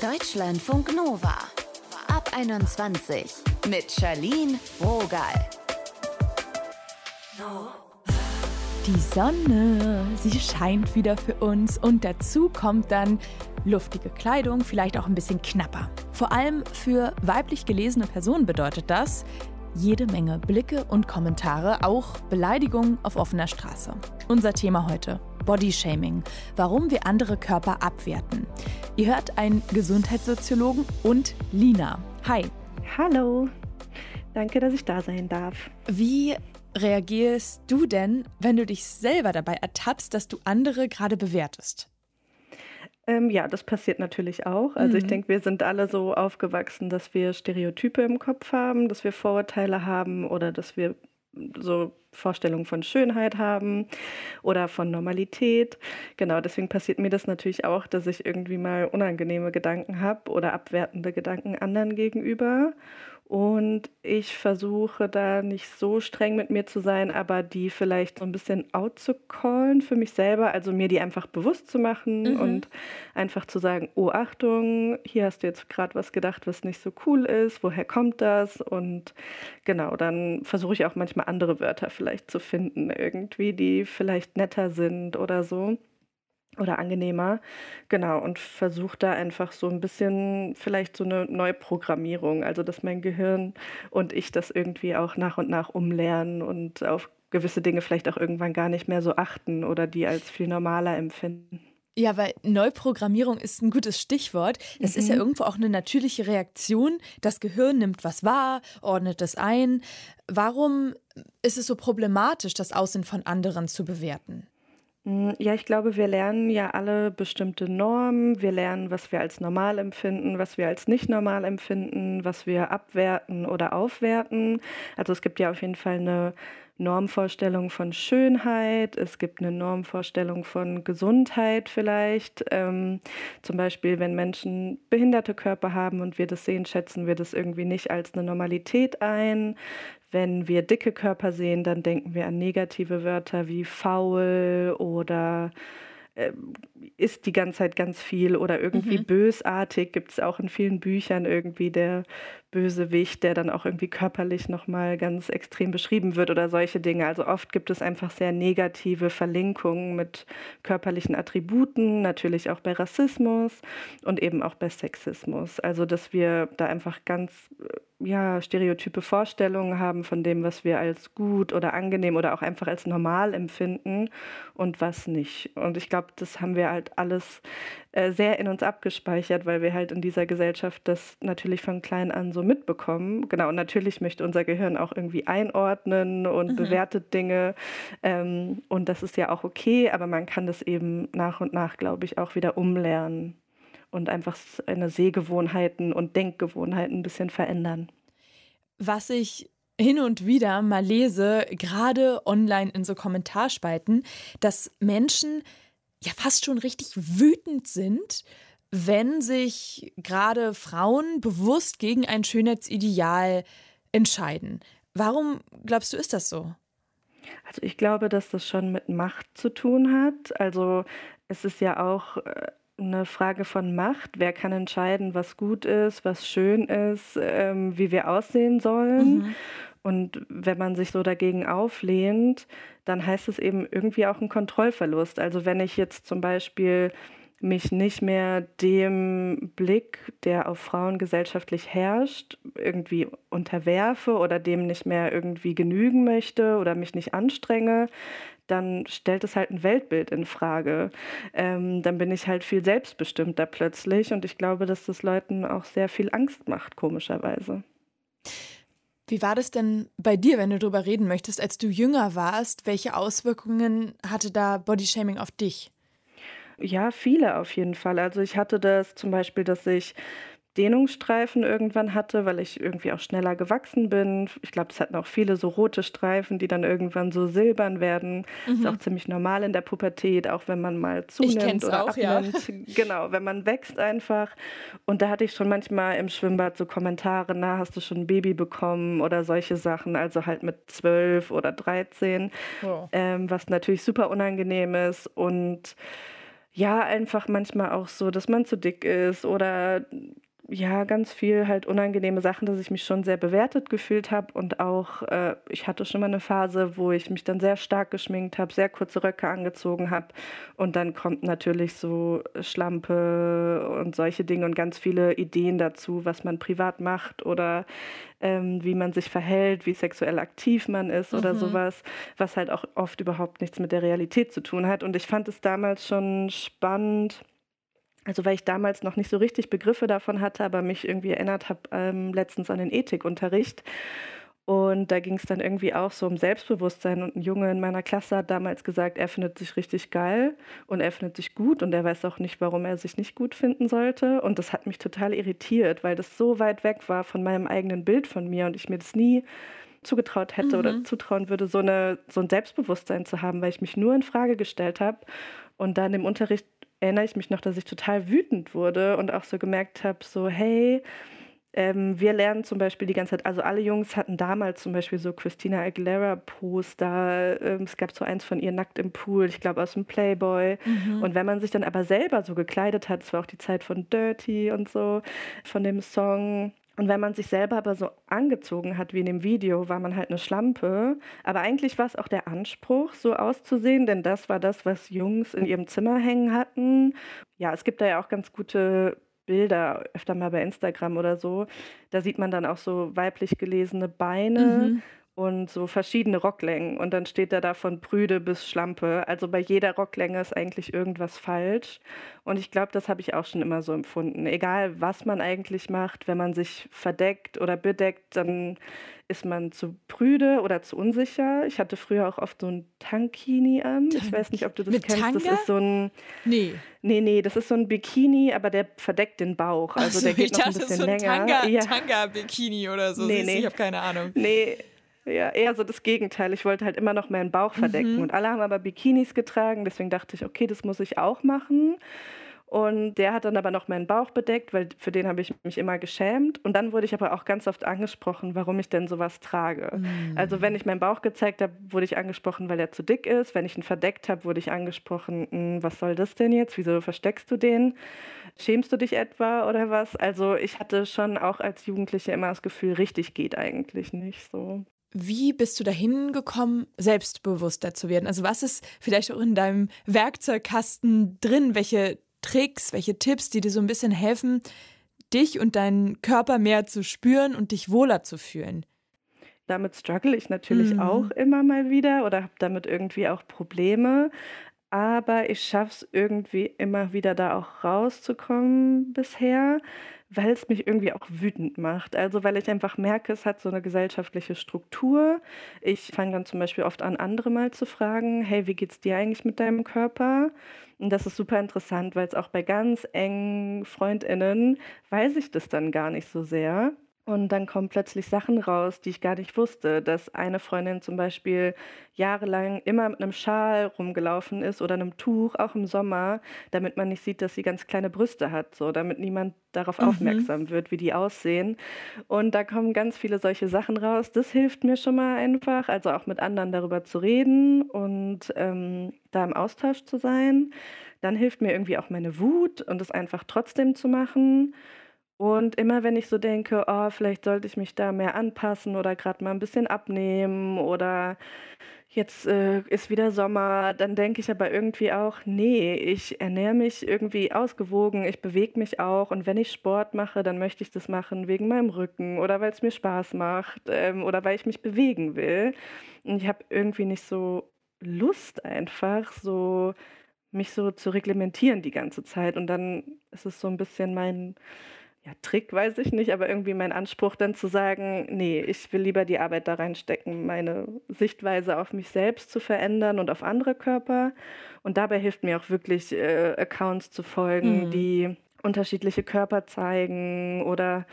Deutschlandfunk Nova. Ab 21 mit Charlene Rogal. Die Sonne, sie scheint wieder für uns und dazu kommt dann luftige Kleidung, vielleicht auch ein bisschen knapper. Vor allem für weiblich gelesene Personen bedeutet das jede Menge Blicke und Kommentare, auch Beleidigungen auf offener Straße. Unser Thema heute. Bodyshaming, warum wir andere Körper abwerten. Ihr hört einen Gesundheitssoziologen und Lina. Hi. Hallo. Danke, dass ich da sein darf. Wie reagierst du denn, wenn du dich selber dabei ertappst, dass du andere gerade bewertest? Ähm, ja, das passiert natürlich auch. Also mhm. ich denke, wir sind alle so aufgewachsen, dass wir Stereotype im Kopf haben, dass wir Vorurteile haben oder dass wir so Vorstellungen von Schönheit haben oder von Normalität. Genau, deswegen passiert mir das natürlich auch, dass ich irgendwie mal unangenehme Gedanken habe oder abwertende Gedanken anderen gegenüber. Und ich versuche da nicht so streng mit mir zu sein, aber die vielleicht so ein bisschen out zu callen für mich selber, also mir die einfach bewusst zu machen mhm. und einfach zu sagen, oh Achtung, hier hast du jetzt gerade was gedacht, was nicht so cool ist, woher kommt das? Und genau, dann versuche ich auch manchmal andere Wörter vielleicht zu finden, irgendwie, die vielleicht netter sind oder so oder angenehmer. Genau, und versuche da einfach so ein bisschen vielleicht so eine Neuprogrammierung, also dass mein Gehirn und ich das irgendwie auch nach und nach umlernen und auf gewisse Dinge vielleicht auch irgendwann gar nicht mehr so achten oder die als viel normaler empfinden. Ja, weil Neuprogrammierung ist ein gutes Stichwort. Das mhm. ist ja mhm. irgendwo auch eine natürliche Reaktion. Das Gehirn nimmt was wahr, ordnet es ein. Warum ist es so problematisch, das Aussehen von anderen zu bewerten? Hm, ja, ich glaube, wir lernen ja alle bestimmte Normen. Wir lernen, was wir als normal empfinden, was wir als nicht normal empfinden, was wir abwerten oder aufwerten. Also es gibt ja auf jeden Fall eine Normvorstellung von Schönheit, es gibt eine Normvorstellung von Gesundheit vielleicht. Ähm, zum Beispiel, wenn Menschen behinderte Körper haben und wir das sehen, schätzen wir das irgendwie nicht als eine Normalität ein. Wenn wir dicke Körper sehen, dann denken wir an negative Wörter wie faul oder äh, isst die ganze Zeit ganz viel oder irgendwie mhm. bösartig. Gibt es auch in vielen Büchern irgendwie der Bösewicht, der dann auch irgendwie körperlich nochmal ganz extrem beschrieben wird oder solche Dinge. Also oft gibt es einfach sehr negative Verlinkungen mit körperlichen Attributen, natürlich auch bei Rassismus und eben auch bei Sexismus. Also dass wir da einfach ganz äh, ja, stereotype Vorstellungen haben von dem, was wir als gut oder angenehm oder auch einfach als normal empfinden und was nicht. Und ich glaube, das haben wir halt alles äh, sehr in uns abgespeichert, weil wir halt in dieser Gesellschaft das natürlich von klein an so mitbekommen. Genau, und natürlich möchte unser Gehirn auch irgendwie einordnen und mhm. bewertet Dinge. Ähm, und das ist ja auch okay, aber man kann das eben nach und nach, glaube ich, auch wieder umlernen und einfach seine Sehgewohnheiten und Denkgewohnheiten ein bisschen verändern. Was ich hin und wieder mal lese, gerade online in so Kommentarspalten, dass Menschen ja fast schon richtig wütend sind, wenn sich gerade Frauen bewusst gegen ein Schönheitsideal entscheiden. Warum glaubst du, ist das so? Also ich glaube, dass das schon mit Macht zu tun hat. Also es ist ja auch äh, eine Frage von Macht. Wer kann entscheiden, was gut ist, was schön ist, ähm, wie wir aussehen sollen? Mhm. Und wenn man sich so dagegen auflehnt, dann heißt es eben irgendwie auch ein Kontrollverlust. Also wenn ich jetzt zum Beispiel mich nicht mehr dem Blick, der auf Frauen gesellschaftlich herrscht, irgendwie unterwerfe oder dem nicht mehr irgendwie genügen möchte oder mich nicht anstrenge, dann stellt es halt ein Weltbild in Frage. Ähm, dann bin ich halt viel selbstbestimmter plötzlich und ich glaube, dass das Leuten auch sehr viel Angst macht, komischerweise. Wie war das denn bei dir, wenn du darüber reden möchtest, als du jünger warst? Welche Auswirkungen hatte da Bodyshaming auf dich? Ja, viele auf jeden Fall. Also ich hatte das zum Beispiel, dass ich Dehnungsstreifen irgendwann hatte, weil ich irgendwie auch schneller gewachsen bin. Ich glaube, es hatten auch viele so rote Streifen, die dann irgendwann so silbern werden. Mhm. Ist auch ziemlich normal in der Pubertät, auch wenn man mal zunimmt oder auch, abnimmt. Ja. Genau, wenn man wächst einfach. Und da hatte ich schon manchmal im Schwimmbad so Kommentare, na, hast du schon ein Baby bekommen oder solche Sachen, also halt mit zwölf oder dreizehn, oh. ähm, was natürlich super unangenehm ist und ja, einfach manchmal auch so, dass man zu dick ist oder ja, ganz viel halt unangenehme Sachen, dass ich mich schon sehr bewertet gefühlt habe und auch, äh, ich hatte schon mal eine Phase, wo ich mich dann sehr stark geschminkt habe, sehr kurze Röcke angezogen habe und dann kommt natürlich so Schlampe und solche Dinge und ganz viele Ideen dazu, was man privat macht oder ähm, wie man sich verhält, wie sexuell aktiv man ist oder mhm. sowas, was halt auch oft überhaupt nichts mit der Realität zu tun hat und ich fand es damals schon spannend, also weil ich damals noch nicht so richtig Begriffe davon hatte, aber mich irgendwie erinnert habe ähm, letztens an den Ethikunterricht. Und da ging es dann irgendwie auch so um Selbstbewusstsein. Und ein Junge in meiner Klasse hat damals gesagt, er findet sich richtig geil und er findet sich gut und er weiß auch nicht, warum er sich nicht gut finden sollte. Und das hat mich total irritiert, weil das so weit weg war von meinem eigenen Bild von mir und ich mir das nie zugetraut hätte mhm. oder zutrauen würde, so, eine, so ein Selbstbewusstsein zu haben, weil ich mich nur in Frage gestellt habe und dann im Unterricht erinnere ich mich noch, dass ich total wütend wurde und auch so gemerkt habe, so hey, ähm, wir lernen zum Beispiel die ganze Zeit, also alle Jungs hatten damals zum Beispiel so Christina Aguilera Poster, ähm, es gab so eins von ihr nackt im Pool, ich glaube aus dem Playboy. Mhm. Und wenn man sich dann aber selber so gekleidet hat, es war auch die Zeit von Dirty und so, von dem Song, und wenn man sich selber aber so angezogen hat wie in dem Video, war man halt eine Schlampe. Aber eigentlich war es auch der Anspruch, so auszusehen, denn das war das, was Jungs in ihrem Zimmer hängen hatten. Ja, es gibt da ja auch ganz gute Bilder, öfter mal bei Instagram oder so. Da sieht man dann auch so weiblich gelesene Beine. Mhm und so verschiedene Rocklängen. Und dann steht da da von Brüde bis Schlampe. Also bei jeder Rocklänge ist eigentlich irgendwas falsch. Und ich glaube, das habe ich auch schon immer so empfunden. Egal, was man eigentlich macht, wenn man sich verdeckt oder bedeckt, dann ist man zu prüde oder zu unsicher. Ich hatte früher auch oft so ein Tankini an. Ich weiß nicht, ob du das Mit kennst. Tanga? Das ist so ein. Nee. Nee, nee, das ist so ein Bikini, aber der verdeckt den Bauch. Also so, der geht ich noch ein dachte, bisschen so ein länger. Tanga, ja. Tanga-Bikini oder so. Nee, nee. Ich habe keine Ahnung. Nee, ja, eher so das Gegenteil. Ich wollte halt immer noch meinen Bauch verdecken. Mhm. Und alle haben aber Bikinis getragen, deswegen dachte ich, okay, das muss ich auch machen. Und der hat dann aber noch meinen Bauch bedeckt, weil für den habe ich mich immer geschämt. Und dann wurde ich aber auch ganz oft angesprochen, warum ich denn sowas trage. Mhm. Also wenn ich meinen Bauch gezeigt habe, wurde ich angesprochen, weil er zu dick ist. Wenn ich ihn verdeckt habe, wurde ich angesprochen, "Hm, was soll das denn jetzt? Wieso versteckst du den? Schämst du dich etwa oder was? Also ich hatte schon auch als Jugendliche immer das Gefühl, richtig geht eigentlich nicht so. Wie bist du dahin gekommen, selbstbewusster zu werden? Also was ist vielleicht auch in deinem Werkzeugkasten drin? Welche Tricks, welche Tipps, die dir so ein bisschen helfen, dich und deinen Körper mehr zu spüren und dich wohler zu fühlen? Damit struggle ich natürlich Mhm. auch immer mal wieder oder habe damit irgendwie auch Probleme. Aber ich schaffe es irgendwie immer wieder da auch rauszukommen bisher, weil es mich irgendwie auch wütend macht. Also weil ich einfach merke, es hat so eine gesellschaftliche Struktur. Ich fange dann zum Beispiel oft an, andere mal zu fragen, hey, wie geht's dir eigentlich mit deinem Körper? Und das ist super interessant, weil es auch bei ganz engen Freundinnen weiß ich das dann gar nicht so sehr. Und dann kommen plötzlich Sachen raus, die ich gar nicht wusste. Dass eine Freundin zum Beispiel jahrelang immer mit einem Schal rumgelaufen ist oder einem Tuch, auch im Sommer, damit man nicht sieht, dass sie ganz kleine Brüste hat, so damit niemand darauf Mhm. aufmerksam wird, wie die aussehen. Und da kommen ganz viele solche Sachen raus. Das hilft mir schon mal einfach, also auch mit anderen darüber zu reden und ähm, da im Austausch zu sein. Dann hilft mir irgendwie auch meine Wut und es einfach trotzdem zu machen. Und immer wenn ich so denke, oh, vielleicht sollte ich mich da mehr anpassen oder gerade mal ein bisschen abnehmen oder jetzt äh, ist wieder Sommer, dann denke ich aber irgendwie auch, nee, ich ernähre mich irgendwie ausgewogen, ich bewege mich auch und wenn ich Sport mache, dann möchte ich das machen wegen meinem Rücken oder weil es mir Spaß macht ähm, oder weil ich mich bewegen will. Und ich habe irgendwie nicht so Lust einfach so mich so zu reglementieren die ganze Zeit und dann ist es so ein bisschen mein ja, Trick weiß ich nicht, aber irgendwie mein Anspruch dann zu sagen, nee, ich will lieber die Arbeit da reinstecken, meine Sichtweise auf mich selbst zu verändern und auf andere Körper. Und dabei hilft mir auch wirklich, äh, Accounts zu folgen, Mhm. die unterschiedliche Körper zeigen oder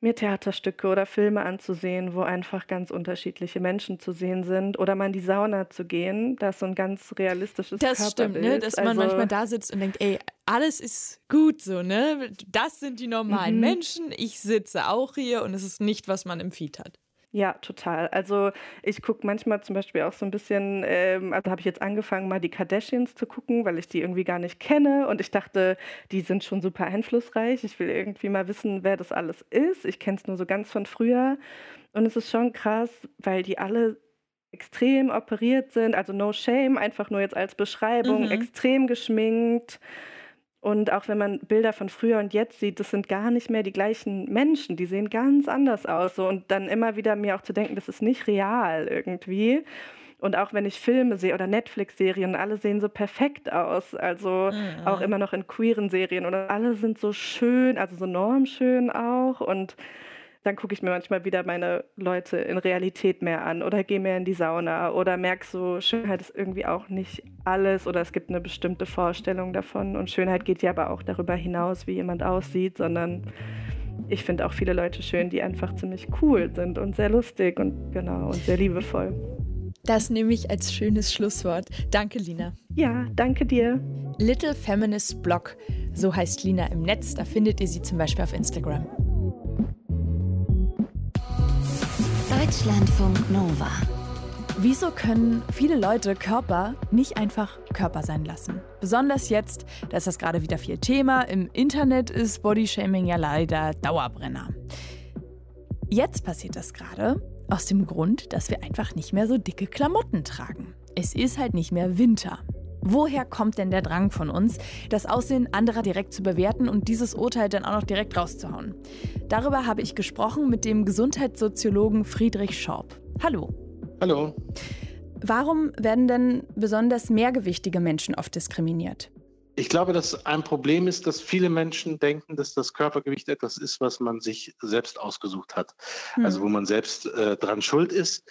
mir Theaterstücke oder Filme anzusehen, wo einfach ganz unterschiedliche Menschen zu sehen sind. Oder mal in die Sauna zu gehen, da ist so ein ganz realistisches Das stimmt, ne? Körperbild. dass man Also- manchmal da sitzt und denkt, ey, alles ist gut so, ne? Das sind die normalen Mhm. Menschen, ich sitze auch hier und es ist nicht, was man im Feed hat. Ja, total. Also ich gucke manchmal zum Beispiel auch so ein bisschen, ähm, also habe ich jetzt angefangen, mal die Kardashians zu gucken, weil ich die irgendwie gar nicht kenne und ich dachte, die sind schon super einflussreich. Ich will irgendwie mal wissen, wer das alles ist. Ich kenne es nur so ganz von früher und es ist schon krass, weil die alle extrem operiert sind, also no shame, einfach nur jetzt als Beschreibung, mhm. extrem geschminkt. Und auch wenn man Bilder von früher und jetzt sieht, das sind gar nicht mehr die gleichen Menschen, die sehen ganz anders aus. So. Und dann immer wieder mir auch zu denken, das ist nicht real irgendwie. Und auch wenn ich Filme sehe oder Netflix-Serien, alle sehen so perfekt aus. Also mhm. auch immer noch in queeren Serien. Und alle sind so schön, also so normschön auch. Und dann gucke ich mir manchmal wieder meine Leute in Realität mehr an oder gehe mehr in die Sauna oder merke so, Schönheit ist irgendwie auch nicht alles oder es gibt eine bestimmte Vorstellung davon. Und Schönheit geht ja aber auch darüber hinaus, wie jemand aussieht, sondern ich finde auch viele Leute schön, die einfach ziemlich cool sind und sehr lustig und genau und sehr liebevoll. Das nehme ich als schönes Schlusswort. Danke, Lina. Ja, danke dir. Little Feminist Blog, so heißt Lina im Netz. Da findet ihr sie zum Beispiel auf Instagram. Deutschlandfunk Nova. Wieso können viele Leute Körper nicht einfach Körper sein lassen? Besonders jetzt, da ist das gerade wieder viel Thema. Im Internet ist Bodyshaming ja leider Dauerbrenner. Jetzt passiert das gerade aus dem Grund, dass wir einfach nicht mehr so dicke Klamotten tragen. Es ist halt nicht mehr Winter. Woher kommt denn der Drang von uns, das Aussehen anderer direkt zu bewerten und dieses Urteil dann auch noch direkt rauszuhauen? Darüber habe ich gesprochen mit dem Gesundheitssoziologen Friedrich Schorb. Hallo. Hallo. Warum werden denn besonders mehrgewichtige Menschen oft diskriminiert? Ich glaube, dass ein Problem ist, dass viele Menschen denken, dass das Körpergewicht etwas ist, was man sich selbst ausgesucht hat. Hm. Also wo man selbst äh, dran schuld ist.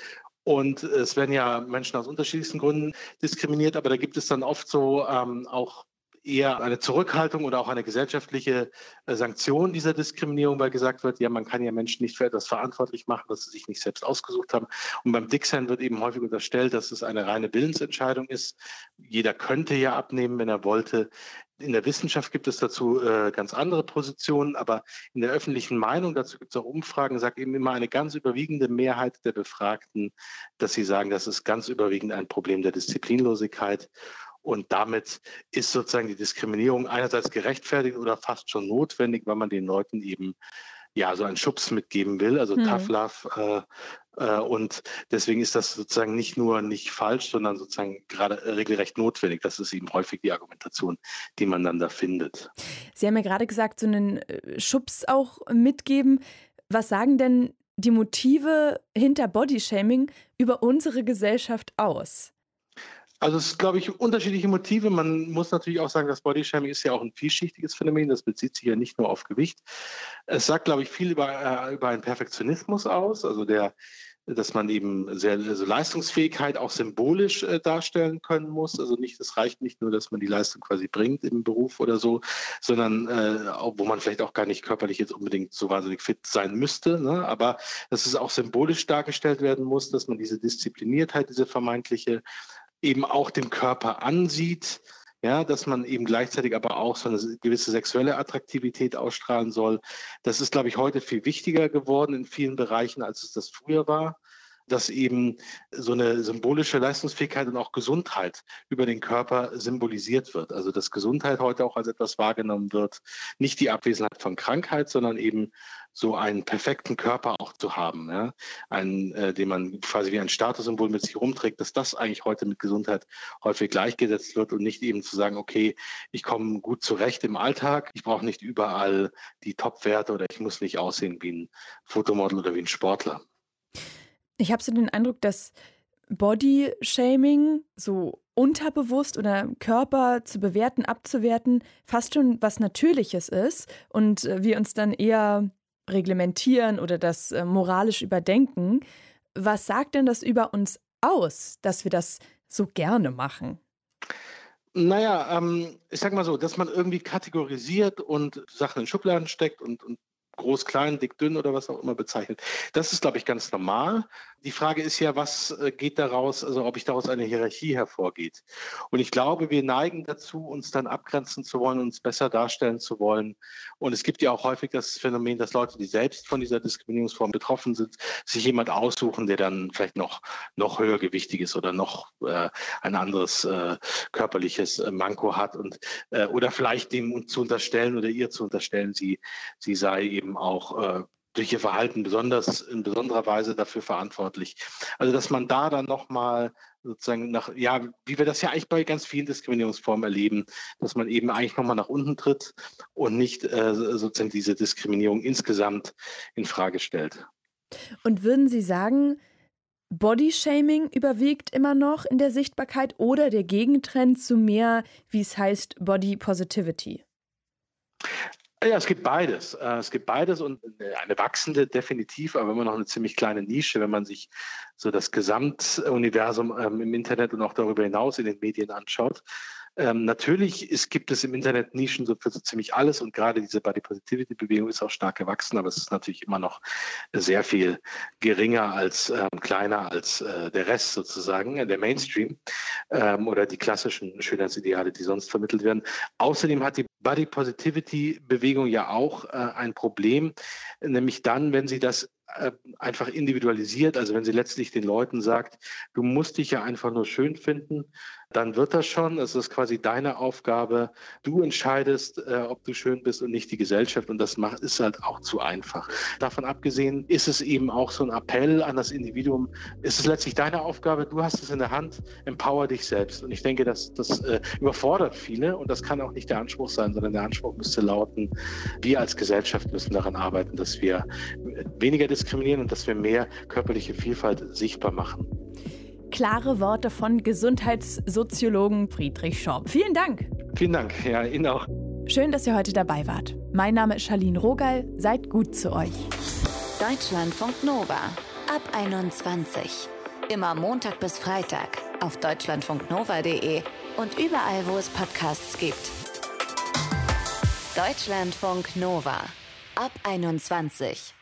Und es werden ja Menschen aus unterschiedlichsten Gründen diskriminiert, aber da gibt es dann oft so ähm, auch eher eine Zurückhaltung oder auch eine gesellschaftliche äh, Sanktion dieser Diskriminierung, weil gesagt wird, ja, man kann ja Menschen nicht für etwas verantwortlich machen, was sie sich nicht selbst ausgesucht haben. Und beim Dicksein wird eben häufig unterstellt, dass es eine reine Willensentscheidung ist. Jeder könnte ja abnehmen, wenn er wollte. In der Wissenschaft gibt es dazu äh, ganz andere Positionen, aber in der öffentlichen Meinung, dazu gibt es auch Umfragen, sagt eben immer eine ganz überwiegende Mehrheit der Befragten, dass sie sagen, das ist ganz überwiegend ein Problem der Disziplinlosigkeit. Und damit ist sozusagen die Diskriminierung einerseits gerechtfertigt oder fast schon notwendig, weil man den Leuten eben ja so einen Schubs mitgeben will, also hm. Tough Love. Äh, und deswegen ist das sozusagen nicht nur nicht falsch, sondern sozusagen gerade regelrecht notwendig. Das ist eben häufig die Argumentation, die man dann da findet. Sie haben ja gerade gesagt, so einen äh, Schubs auch mitgeben. Was sagen denn die Motive hinter Bodyshaming über unsere Gesellschaft aus? Also es glaube ich, unterschiedliche Motive. Man muss natürlich auch sagen, das Bodyshaming ist ja auch ein vielschichtiges Phänomen. Das bezieht sich ja nicht nur auf Gewicht. Es sagt, glaube ich, viel über, äh, über einen Perfektionismus aus, also der, dass man eben sehr also Leistungsfähigkeit auch symbolisch äh, darstellen können muss. Also nicht, es reicht nicht nur, dass man die Leistung quasi bringt im Beruf oder so, sondern äh, wo man vielleicht auch gar nicht körperlich jetzt unbedingt so wahnsinnig fit sein müsste. Ne? Aber dass es auch symbolisch dargestellt werden muss, dass man diese Diszipliniertheit, diese vermeintliche eben auch dem Körper ansieht, ja, dass man eben gleichzeitig aber auch so eine gewisse sexuelle Attraktivität ausstrahlen soll. Das ist, glaube ich, heute viel wichtiger geworden in vielen Bereichen, als es das früher war dass eben so eine symbolische Leistungsfähigkeit und auch Gesundheit über den Körper symbolisiert wird. Also dass Gesundheit heute auch als etwas wahrgenommen wird, nicht die Abwesenheit von Krankheit, sondern eben so einen perfekten Körper auch zu haben, ja? einen, äh, den man quasi wie ein Statussymbol mit sich rumträgt, dass das eigentlich heute mit Gesundheit häufig gleichgesetzt wird und nicht eben zu sagen, okay, ich komme gut zurecht im Alltag, ich brauche nicht überall die Top-Werte oder ich muss nicht aussehen wie ein Fotomodel oder wie ein Sportler. Ich habe so den Eindruck, dass Body-Shaming so unterbewusst oder Körper zu bewerten, abzuwerten, fast schon was Natürliches ist und äh, wir uns dann eher reglementieren oder das äh, moralisch überdenken. Was sagt denn das über uns aus, dass wir das so gerne machen? Naja, ähm, ich sag mal so, dass man irgendwie kategorisiert und Sachen in Schubladen steckt und, und groß, klein, dick, dünn oder was auch immer bezeichnet. Das ist, glaube ich, ganz normal. Die Frage ist ja, was äh, geht daraus, also ob ich daraus eine Hierarchie hervorgeht. Und ich glaube, wir neigen dazu, uns dann abgrenzen zu wollen, uns besser darstellen zu wollen. Und es gibt ja auch häufig das Phänomen, dass Leute, die selbst von dieser Diskriminierungsform betroffen sind, sich jemand aussuchen, der dann vielleicht noch, noch höhergewichtig ist oder noch äh, ein anderes äh, körperliches äh, Manko hat und äh, oder vielleicht dem zu unterstellen oder ihr zu unterstellen, sie, sie sei eben auch äh, durch ihr Verhalten besonders in besonderer Weise dafür verantwortlich. Also dass man da dann nochmal sozusagen nach, ja, wie wir das ja eigentlich bei ganz vielen Diskriminierungsformen erleben, dass man eben eigentlich nochmal nach unten tritt und nicht äh, sozusagen diese Diskriminierung insgesamt in Frage stellt. Und würden Sie sagen, Bodyshaming überwiegt immer noch in der Sichtbarkeit oder der Gegentrend zu mehr, wie es heißt, Body Positivity? Ja, es gibt beides. Äh, es gibt beides und eine wachsende definitiv, aber immer noch eine ziemlich kleine Nische, wenn man sich so das Gesamtuniversum ähm, im Internet und auch darüber hinaus in den Medien anschaut. Ähm, natürlich ist, gibt es im Internet Nischen so für so ziemlich alles und gerade diese Body Positivity Bewegung ist auch stark gewachsen, aber es ist natürlich immer noch sehr viel geringer als ähm, kleiner als äh, der Rest sozusagen, äh, der Mainstream ähm, oder die klassischen Schönheitsideale, die sonst vermittelt werden. Außerdem hat die Body Positivity Bewegung ja auch äh, ein Problem, nämlich dann, wenn sie das äh, einfach individualisiert, also wenn sie letztlich den Leuten sagt, du musst dich ja einfach nur schön finden, dann wird das schon. Es ist quasi deine Aufgabe. Du entscheidest, äh, ob du schön bist und nicht die Gesellschaft. Und das macht, ist halt auch zu einfach. Davon abgesehen ist es eben auch so ein Appell an das Individuum. Es ist letztlich deine Aufgabe. Du hast es in der Hand. Empower dich selbst. Und ich denke, das, das äh, überfordert viele. Und das kann auch nicht der Anspruch sein, sondern der Anspruch müsste lauten, wir als Gesellschaft müssen daran arbeiten, dass wir weniger diskriminieren und dass wir mehr körperliche Vielfalt sichtbar machen. Klare Worte von Gesundheitssoziologen Friedrich Schorb. Vielen Dank. Vielen Dank, ja, Ihnen auch. Schön, dass ihr heute dabei wart. Mein Name ist Charlene Rogal. Seid gut zu euch. Deutschlandfunk Nova ab 21. Immer Montag bis Freitag auf deutschlandfunknova.de und überall, wo es Podcasts gibt. Deutschlandfunk Nova ab 21.